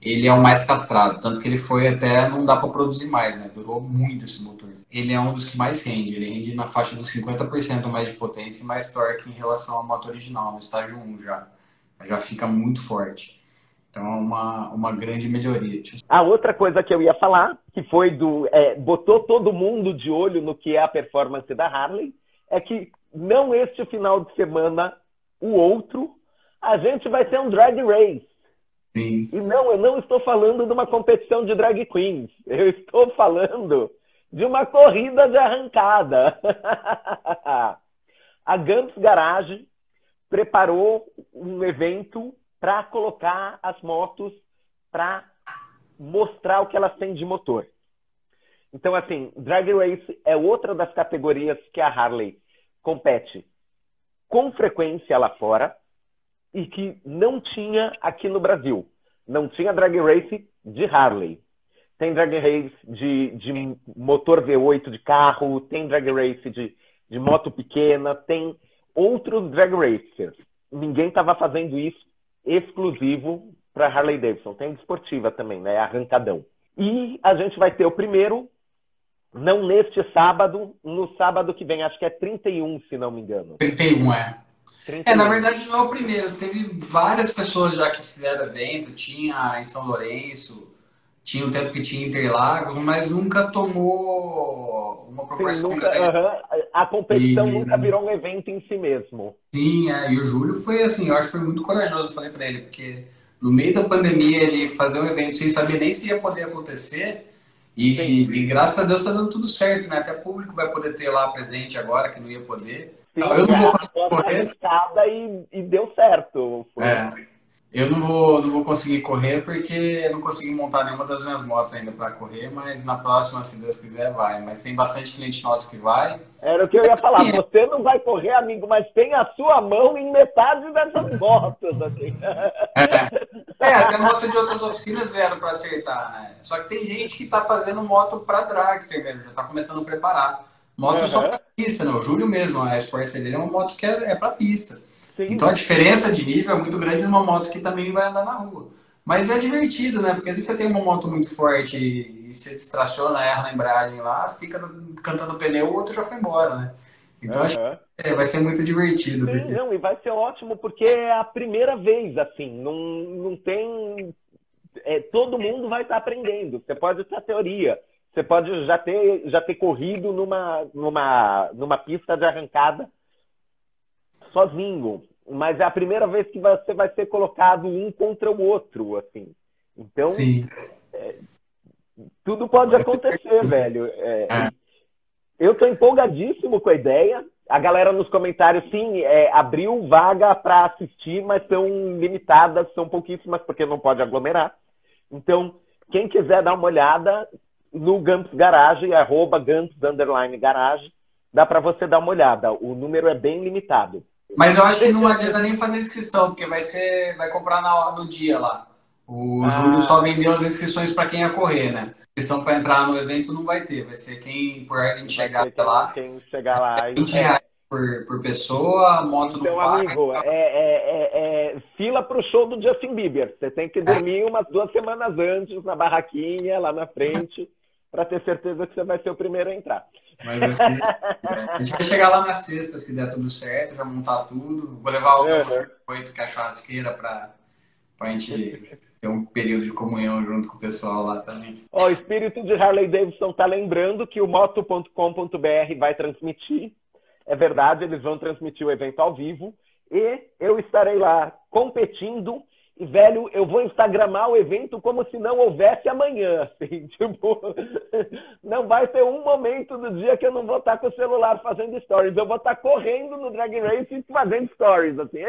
ele é o mais castrado. Tanto que ele foi até não dá para produzir mais, né? Durou muito esse motor. Ele é um dos que mais rende. Ele rende na faixa dos 50% mais de potência e mais torque em relação ao moto original, no estágio 1 já. Já fica muito forte. Então é uma, uma grande melhoria. A outra coisa que eu ia falar, que foi do. É, botou todo mundo de olho no que é a performance da Harley, é que não este final de semana, o outro, a gente vai ter um drag race. Sim. E não, eu não estou falando de uma competição de drag queens. Eu estou falando de uma corrida de arrancada. a Gumps Garage preparou um evento para colocar as motos para mostrar o que elas têm de motor. Então, assim, Drag Race é outra das categorias que a Harley compete com frequência lá fora e que não tinha aqui no Brasil. Não tinha Drag Race de Harley. Tem Drag Race de, de motor V8 de carro, tem Drag Race de, de moto pequena, tem outros Drag Racers. Ninguém estava fazendo isso exclusivo para Harley Davidson. Tem esportiva também, né? Arrancadão. E a gente vai ter o primeiro, não neste sábado, no sábado que vem, acho que é 31, se não me engano. 31, é. 31. É, na verdade não é o primeiro. Teve várias pessoas já que fizeram evento, tinha em São Lourenço, tinha um tempo que tinha Interlagos, mas nunca tomou uma proporção nunca. A competição e... nunca virou um evento em si mesmo. Sim, é, e o Júlio foi assim, eu acho que foi muito corajoso, falei para ele, porque no meio da pandemia ele fazer um evento sem saber nem se ia poder acontecer. E, e graças a Deus está dando tudo certo, né? Até público vai poder ter lá presente agora, que não ia poder. Sim, eu não vou conseguir correr. E, e deu certo. Foi. É. Eu não vou, não vou conseguir correr porque eu não consegui montar nenhuma das minhas motos ainda para correr, mas na próxima, se Deus quiser, vai. Mas tem bastante cliente nosso que vai. Era o que eu ia falar. Você não vai correr, amigo, mas tem a sua mão em metade dessas motos. Assim. É. é, até moto de outras oficinas vieram para acertar, né? Só que tem gente que está fazendo moto para dragster mesmo, já está começando a preparar. Moto uhum. só para pista, né? O Júlio mesmo, a Sportster dele é uma moto que é, é para pista. Sim. Então a diferença de nível é muito grande numa moto que também vai andar na rua. Mas é divertido, né? Porque às vezes você tem uma moto muito forte e, você distraciona, erra na embreagem lá, fica cantando pneu, o outro já foi embora, né? Então uhum. acho que é, vai ser muito divertido. Sim, porque... não, e vai ser ótimo porque é a primeira vez, assim, não, não tem. É, todo mundo vai estar aprendendo. Você pode ter a teoria, você pode já ter, já ter corrido numa, numa, numa pista de arrancada sozinho mas é a primeira vez que você vai ser colocado um contra o outro, assim. Então, é, tudo pode acontecer, velho. É, é. Eu tô empolgadíssimo com a ideia. A galera nos comentários, sim, é, abriu vaga para assistir, mas são limitadas, são pouquíssimas, porque não pode aglomerar. Então, quem quiser dar uma olhada no Gumps Garage, arroba Gumps Garage, dá para você dar uma olhada. O número é bem limitado. Mas eu acho que não adianta nem fazer inscrição, porque vai ser, vai comprar na, no dia lá. O ah. Júlio só vendeu as inscrições para quem ia correr, né? Inscrição para entrar no evento não vai ter, vai ser quem por quem chegar quem, lá. Quem chegar lá. 20 reais por, por pessoa, moto então, no amigo, é, é, é, é fila para o show do Justin Bieber. Você tem que dormir umas duas semanas antes na barraquinha, lá na frente, para ter certeza que você vai ser o primeiro a entrar. Mas assim, a gente vai chegar lá na sexta, se der tudo certo, já montar tudo. Vou levar o uhum. oito que é a churrasqueira para a gente ter um período de comunhão junto com o pessoal lá também. Ó, o espírito de Harley Davidson tá lembrando que o moto.com.br vai transmitir. É verdade, eles vão transmitir o evento ao vivo. E eu estarei lá competindo velho, eu vou instagramar o evento como se não houvesse amanhã, assim, tipo, não vai ter um momento do dia que eu não vou estar com o celular fazendo stories, eu vou estar correndo no Drag Race e fazendo stories, assim,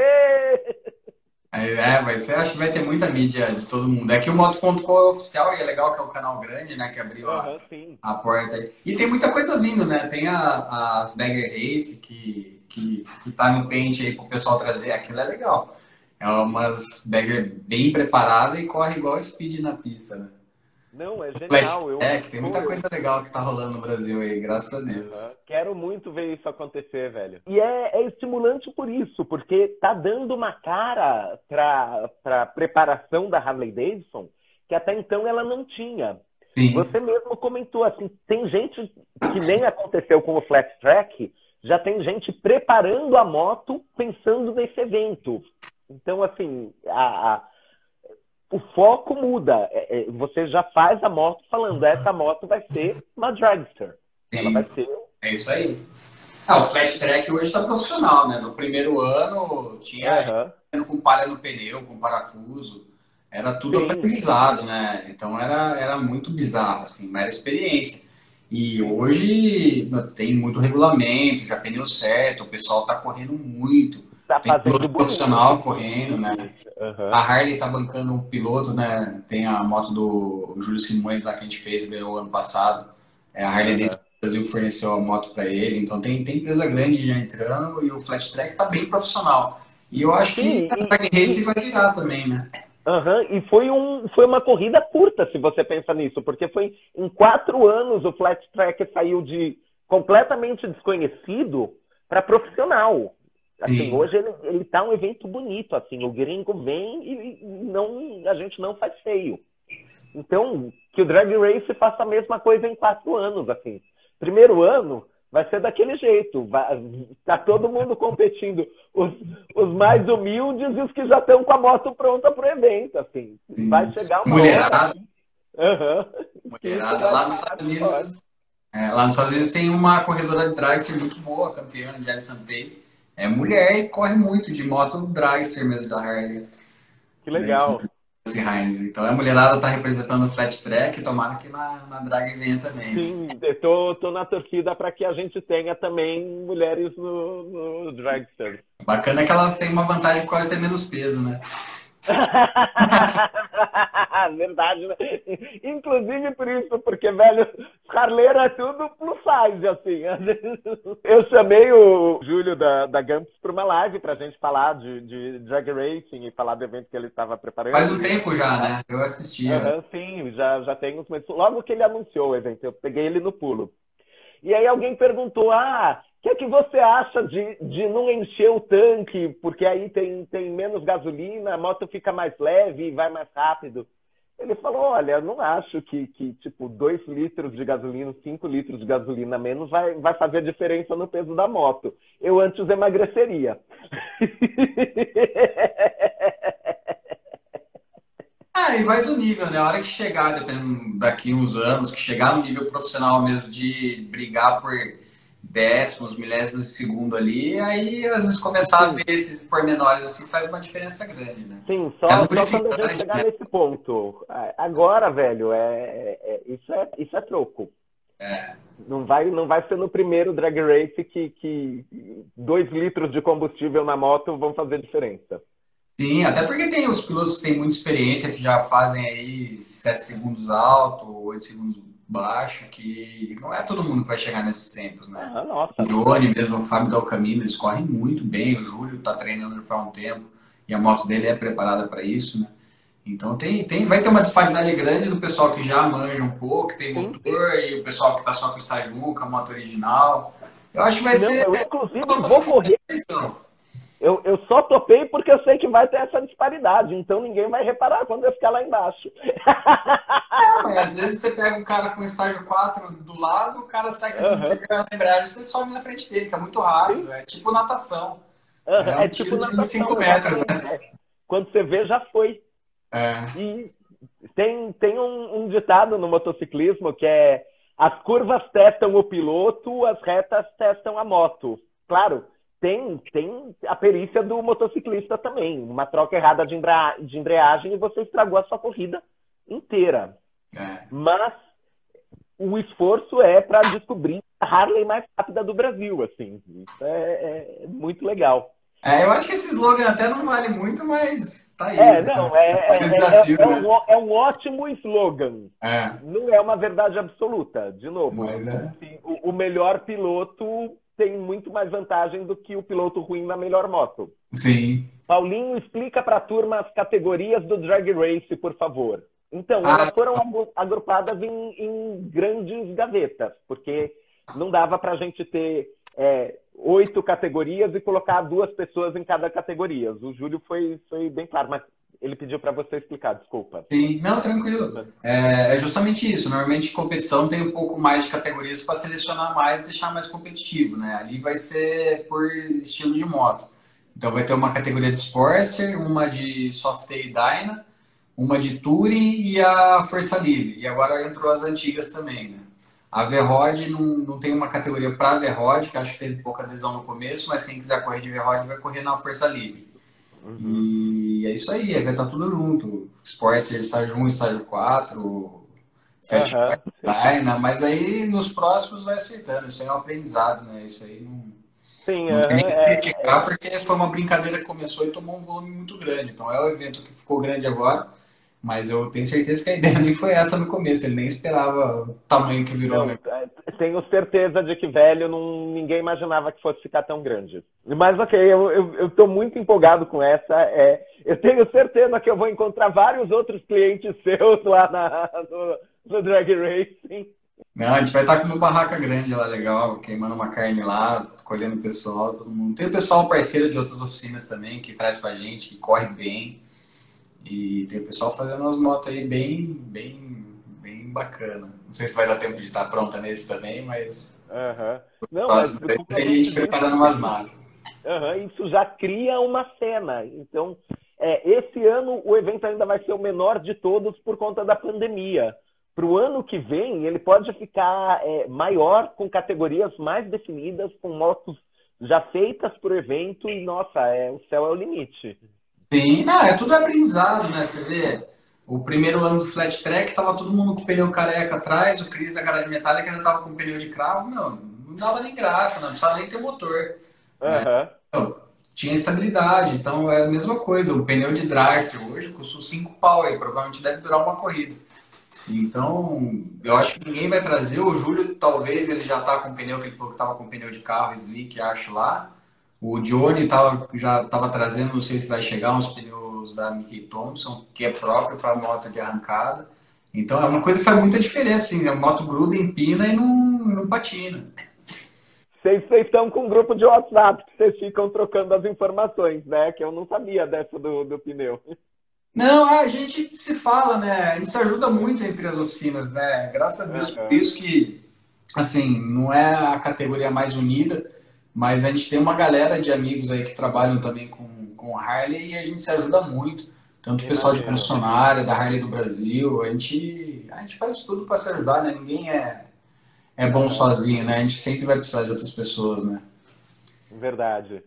É, mas eu acho que vai ter muita mídia de todo mundo. É que o Moto.com é oficial e é legal que é um canal grande, né? Que abriu a, a porta aí. E tem muita coisa vindo, né? Tem a, as Bagger Race que, que, que tá no pente aí pro pessoal trazer. Aquilo é legal. É umas bagger bem preparada e corre igual speed na pista, né? Não, é genial. Eu, é, que tem muita coisa legal que tá rolando no Brasil aí, graças a Deus. Uhum. Quero muito ver isso acontecer, velho. E é, é estimulante por isso, porque tá dando uma cara pra, pra preparação da Harley Davidson que até então ela não tinha. Sim. Você mesmo comentou, assim, tem gente que nem aconteceu com o Flat Track, já tem gente preparando a moto pensando nesse evento. Então, assim, a, a, o foco muda. É, é, você já faz a moto falando, essa moto vai ser uma dragster. Sim. Ela vai ser. É isso aí. Ah, o Flash Track hoje está profissional, né? No primeiro ano tinha uhum. com palha no pneu, com parafuso. Era tudo Sim. aprendizado, né? Então era, era muito bizarro, assim, mas era experiência. E hoje tem muito regulamento, já pneu certo, o pessoal está correndo muito tá tem fazendo profissional correndo, né? Uhum. A Harley tá bancando um piloto, né? Tem a moto do Júlio Simões lá que a gente fez, ganhou ano passado. É, a Harley uhum. do Brasil forneceu a moto para ele. Então tem, tem empresa grande já entrando e o Flash Track tá bem profissional. E eu acho que a Drag Race vai virar também, né? Uhum. E foi, um, foi uma corrida curta, se você pensa nisso, porque foi em quatro anos o Flat Track saiu de completamente desconhecido para profissional. Assim, Sim. hoje ele, ele tá um evento bonito, assim, o gringo vem e, não, a gente não faz feio. Então, que o Drag Race faça a mesma coisa em quatro anos, assim. Primeiro ano vai ser daquele jeito, vai, tá todo mundo competindo, os, os mais humildes e os que já estão com a moto pronta pro evento, assim. Vai chegar uma Mulherada. Hora, uhum, Mulherada lá nos Estados Unidos. É, lá nos Estados Unidos tem uma corredora de dragster muito boa, campeã de Alison Pay é mulher e corre muito de moto dragster mesmo da Harley. Que legal. Heinz. Então a mulherada tá representando o flat track, tomara que na, na drag venha também. Sim, eu tô, tô na torcida para que a gente tenha também mulheres no, no dragster. Bacana que elas têm uma vantagem por causa de ter menos peso, né? Verdade, né? Inclusive por isso, porque, velho, Carleiro é tudo plus size, assim. Eu chamei o Júlio da, da Gumps para uma live pra gente falar de, de drag racing e falar do evento que ele estava preparando. Faz um tempo já, né? Eu assisti. Uhum, sim, já, já tem uns meses. Logo que ele anunciou o evento, eu peguei ele no pulo. E aí alguém perguntou, ah, o que, é que você acha de, de não encher o tanque, porque aí tem, tem menos gasolina, a moto fica mais leve e vai mais rápido? Ele falou, olha, eu não acho que, que tipo, 2 litros de gasolina, 5 litros de gasolina menos vai, vai fazer diferença no peso da moto. Eu antes emagreceria. Ah, e vai do nível, né? A hora que chegar, dependendo daqui uns anos, que chegar no nível profissional mesmo de brigar por décimos, milésimos de segundo ali, aí às vezes começar Sim. a ver esses pormenores assim faz uma diferença grande, né? Sim, só, é só quando a gente chegar né? nesse ponto. Agora, velho, é, é, é, isso, é, isso é troco. É. Não vai, não vai ser no primeiro drag race que, que dois litros de combustível na moto vão fazer diferença. Sim, até porque tem os pilotos que têm muita experiência, que já fazem aí 7 segundos alto, 8 segundos baixo, que não é todo mundo que vai chegar nesses tempos, né? Ah, nossa. O Johnny mesmo, o Fábio Dalcamino, eles correm muito bem, o Júlio está treinando faz um tempo e a moto dele é preparada para isso, né? Então tem, tem, vai ter uma disparidade grande do pessoal que já manja um pouco, que tem motor, e o pessoal que está só com o estágio 1, com a moto original. Eu acho que vai Não, ser. eu, inclusive, vou correr. Eu, eu só topei porque eu sei que vai ter essa disparidade, então ninguém vai reparar quando eu ficar lá embaixo. É, mas às vezes você pega um cara com estágio 4 do lado, o cara sai com uhum. a embreagem, você sobe na frente dele, que é muito rápido, Sim. é tipo natação. Uhum. É, um é tipo natação. 5 metros, né? Quando você vê, já foi. É. E tem, tem um, um ditado no motociclismo que é as curvas testam o piloto, as retas testam a moto. Claro, tem, tem a perícia do motociclista também. Uma troca errada de, embrea de embreagem e você estragou a sua corrida inteira. É. Mas o esforço é para descobrir a Harley mais rápida do Brasil, assim. Isso é, é, muito legal. É, eu acho que esse slogan até não vale muito, mas tá aí. É, né? não, é, é, desafio, é, um, é, um, ótimo slogan. É. Não é uma verdade absoluta, de novo. Mas, assim, o, o melhor piloto tem muito mais vantagem do que o piloto ruim na melhor moto. Sim. Paulinho, explica para a turma as categorias do Drag Race, por favor. Então, Ah. elas foram agru- agrupadas em, em grandes gavetas, porque não dava para a gente ter é, oito categorias e colocar duas pessoas em cada categoria. O Júlio foi, foi bem claro, mas ele pediu para você explicar, desculpa. Sim, não, tranquilo. É, é justamente isso. Normalmente, competição tem um pouco mais de categorias para selecionar mais e deixar mais competitivo, né? Ali vai ser por estilo de moto. Então, vai ter uma categoria de Sportster, uma de Softail Dyna, uma de Touring e a Força Livre. E agora entrou as antigas também, né? A V-Rod não, não tem uma categoria para V-Rod, que acho que teve pouca adesão no começo, mas quem quiser correr de V-Rod vai correr na Força Livre. E é isso aí, vai estar tudo junto. Sportster, estágio 1, estágio 4, Fat. Dyna, mas aí nos próximos vai acertando. Isso aí é um aprendizado, né? Isso aí não, Sim, não tem nem que é, é, criticar, porque foi uma brincadeira que começou e tomou um volume muito grande. Então é o evento que ficou grande agora, mas eu tenho certeza que a ideia nem foi essa no começo. Ele nem esperava o tamanho que virou, Não, né? Tenho certeza de que velho não, ninguém imaginava que fosse ficar tão grande. Mas ok, eu, tô muito empolgado com essa. É, eu tenho certeza que eu vou encontrar vários outros clientes seus lá na, no, no Drag Racing. Não, a gente vai estar com uma barraca grande lá, legal, queimando uma carne lá, colhendo o pessoal, todo mundo. Tem o pessoal parceiro de outras oficinas também, que traz pra gente, que corre bem. E tem o pessoal fazendo umas motos aí bem, bem, bem bacana. Não sei se vai dar tempo de estar pronta nesse também, mas Aham. Não, mas tem gente preparando umas naves. Aham, isso já cria uma cena. Então, é, esse ano o evento ainda vai ser o menor de todos por conta da pandemia. Para o ano que vem, ele pode ficar é, maior, com categorias mais definidas, com motos já feitas para o evento e, nossa, é, o céu é o limite. Sim, não, é tudo aprendizado, né? Você vê, o primeiro ano do flat track tava todo mundo com pneu careca atrás, o Cris da garagem metálica já tava com pneu de cravo, não, não dava nem graça, não precisava nem ter motor. Aham. Não, tinha estabilidade, então é a mesma coisa. O pneu de dragster hoje custa 5 pau aí, provavelmente deve durar uma corrida. Então, eu acho que ninguém vai trazer. O Júlio, talvez ele já tá com pneu, que ele falou que tava com pneu de carro slick, acho lá. O Johnny tava, já tava trazendo, não sei se vai chegar, uns pneus da Mickey Thompson, que é próprio para moto de arrancada. Então, é uma coisa que faz muita diferença, assim, né? A moto gruda, empina e não, não patina. Vocês estão com um grupo de WhatsApp que vocês ficam trocando as informações, né? Que eu não sabia dessa do, do pneu. Não, é, a gente se fala, né? A gente se ajuda muito entre as oficinas, né? Graças a Deus por isso que, assim, não é a categoria mais unida, mas a gente tem uma galera de amigos aí que trabalham também com, com Harley e a gente se ajuda muito. Tanto o pessoal de concessionária, da Harley do Brasil, a gente, a gente faz tudo para se ajudar, né? Ninguém é, é bom sozinho, né? A gente sempre vai precisar de outras pessoas, né? Verdade.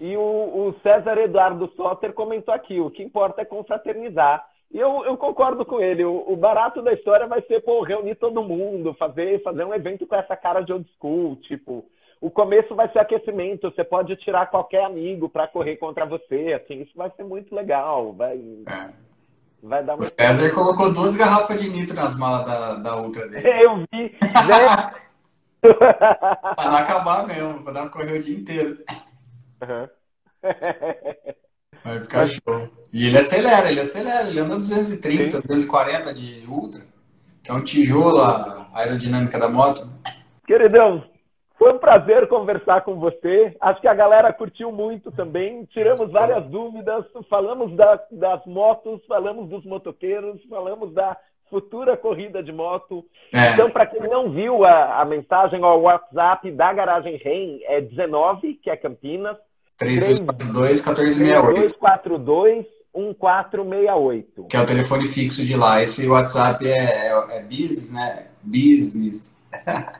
E o, o César Eduardo Soter comentou aqui: o que importa é confraternizar. E eu, eu concordo com ele. O, o barato da história vai ser pô, reunir todo mundo, fazer, fazer um evento com essa cara de old school. Tipo, o começo vai ser aquecimento. Você pode tirar qualquer amigo para correr contra você. Assim, isso vai ser muito legal. Vai, É. vai dar O. César colocou duas garrafas de nitro nas malas da, da Ultra dele. Eu vi, né? Acabar mesmo, pra dar uma corrida o dia inteiro. Aham. Vai ficar show. E ele acelera, ele acelera, ele anda 230, Sim. 240 de ultra, que é um tijolo a aerodinâmica da moto. Queridão, foi um prazer conversar com você. Acho que a galera curtiu muito também. Tiramos várias dúvidas, falamos da, das motos, falamos dos motoqueiros, falamos da futura corrida de moto. É. Então, para quem não viu a, a mensagem, o WhatsApp da Garagem REM é 19, que é Campinas. 3242 1468. 3242 1468. Que é o telefone fixo de lá. Esse WhatsApp é, é, é business, né? Business.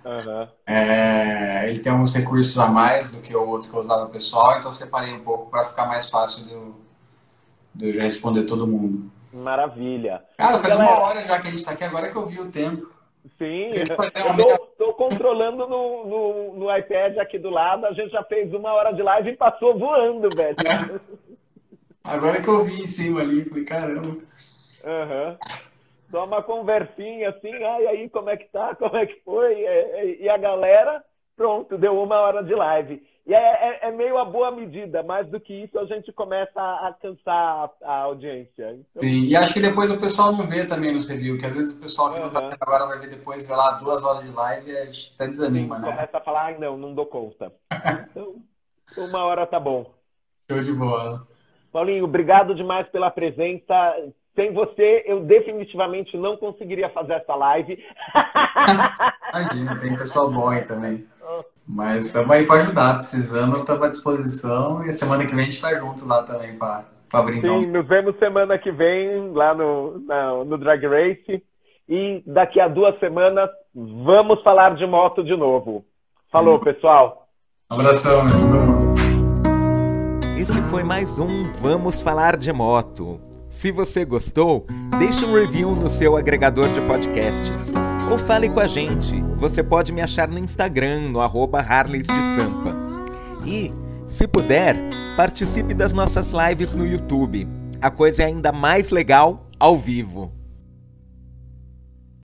Uhum. É, ele tem alguns recursos a mais do que o outro que eu usava pessoal, então separei um pouco para ficar mais fácil de eu, de eu já responder todo mundo. Maravilha. Cara, faz Galera... uma hora já que a gente está aqui, agora que eu vi o tempo. Sim, eu estou controlando no, no, no, iPad aqui do lado, a gente já fez uma hora de live e passou voando, velho. É. Agora que eu vi em cima ali, falei, caramba. Uhum. Só uma conversinha assim, ai, aí como é que tá, como é que foi? E a galera, pronto, deu uma hora de live. E é, é, é, meio a boa medida, mais do que isso a gente começa a, cansar a, a audiência. Então... Sim, e acho que depois o pessoal não vê também nos reviews, que às vezes o pessoal que uhum. não tá vendo agora vai ver depois, vê lá duas horas de live e até desanima, Sim, né? Começa a falar, ai não, não dou conta. então, uma hora tá bom. Show de bola. Paulinho, obrigado demais pela presença. Sem você, eu definitivamente não conseguiria fazer essa live. Imagina, tem pessoal bom aí também. Mas estamos aí para ajudar, precisando, estamos à disposição. E semana que vem a gente está junto lá também para brincar. Sim, nos vemos semana que vem lá no, na, no Drag Race. E daqui a duas semanas vamos falar de moto de novo. Falou, pessoal. Um abração, meu. Esse foi mais um Vamos Falar de Moto. Se você gostou, deixe um review no seu agregador de podcasts. Ou fale com a gente. Você pode me achar no Instagram, no arroba Harleys de Sampa. E, se puder, participe das nossas lives no YouTube. A coisa é ainda mais legal ao vivo.